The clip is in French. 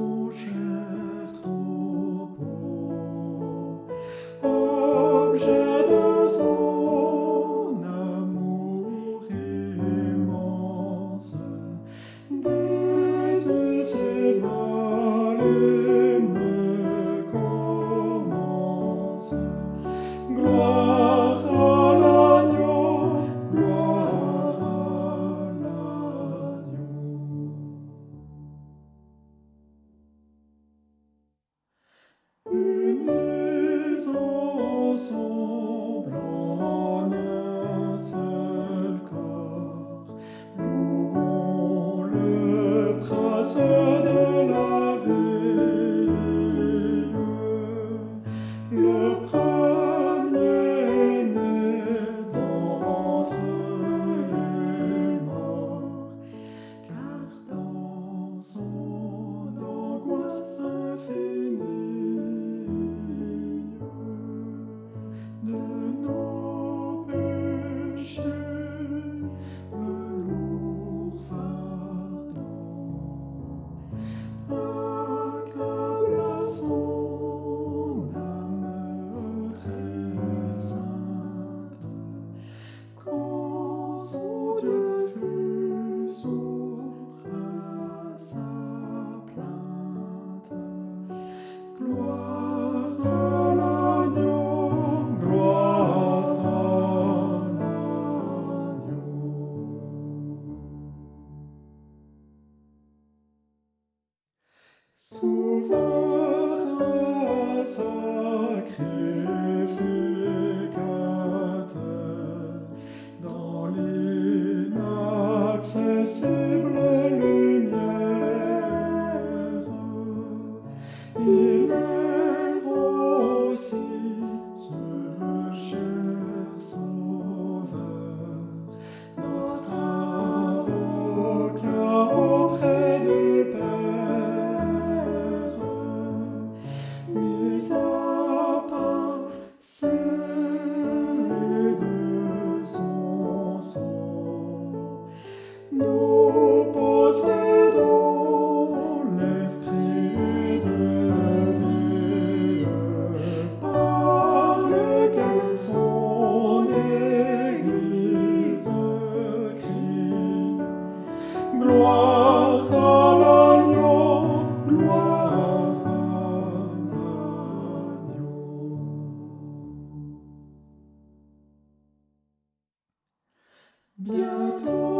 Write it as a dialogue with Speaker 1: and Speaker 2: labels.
Speaker 1: 不是 Souverain sacrificateur, dans l'inaccessible Bientôt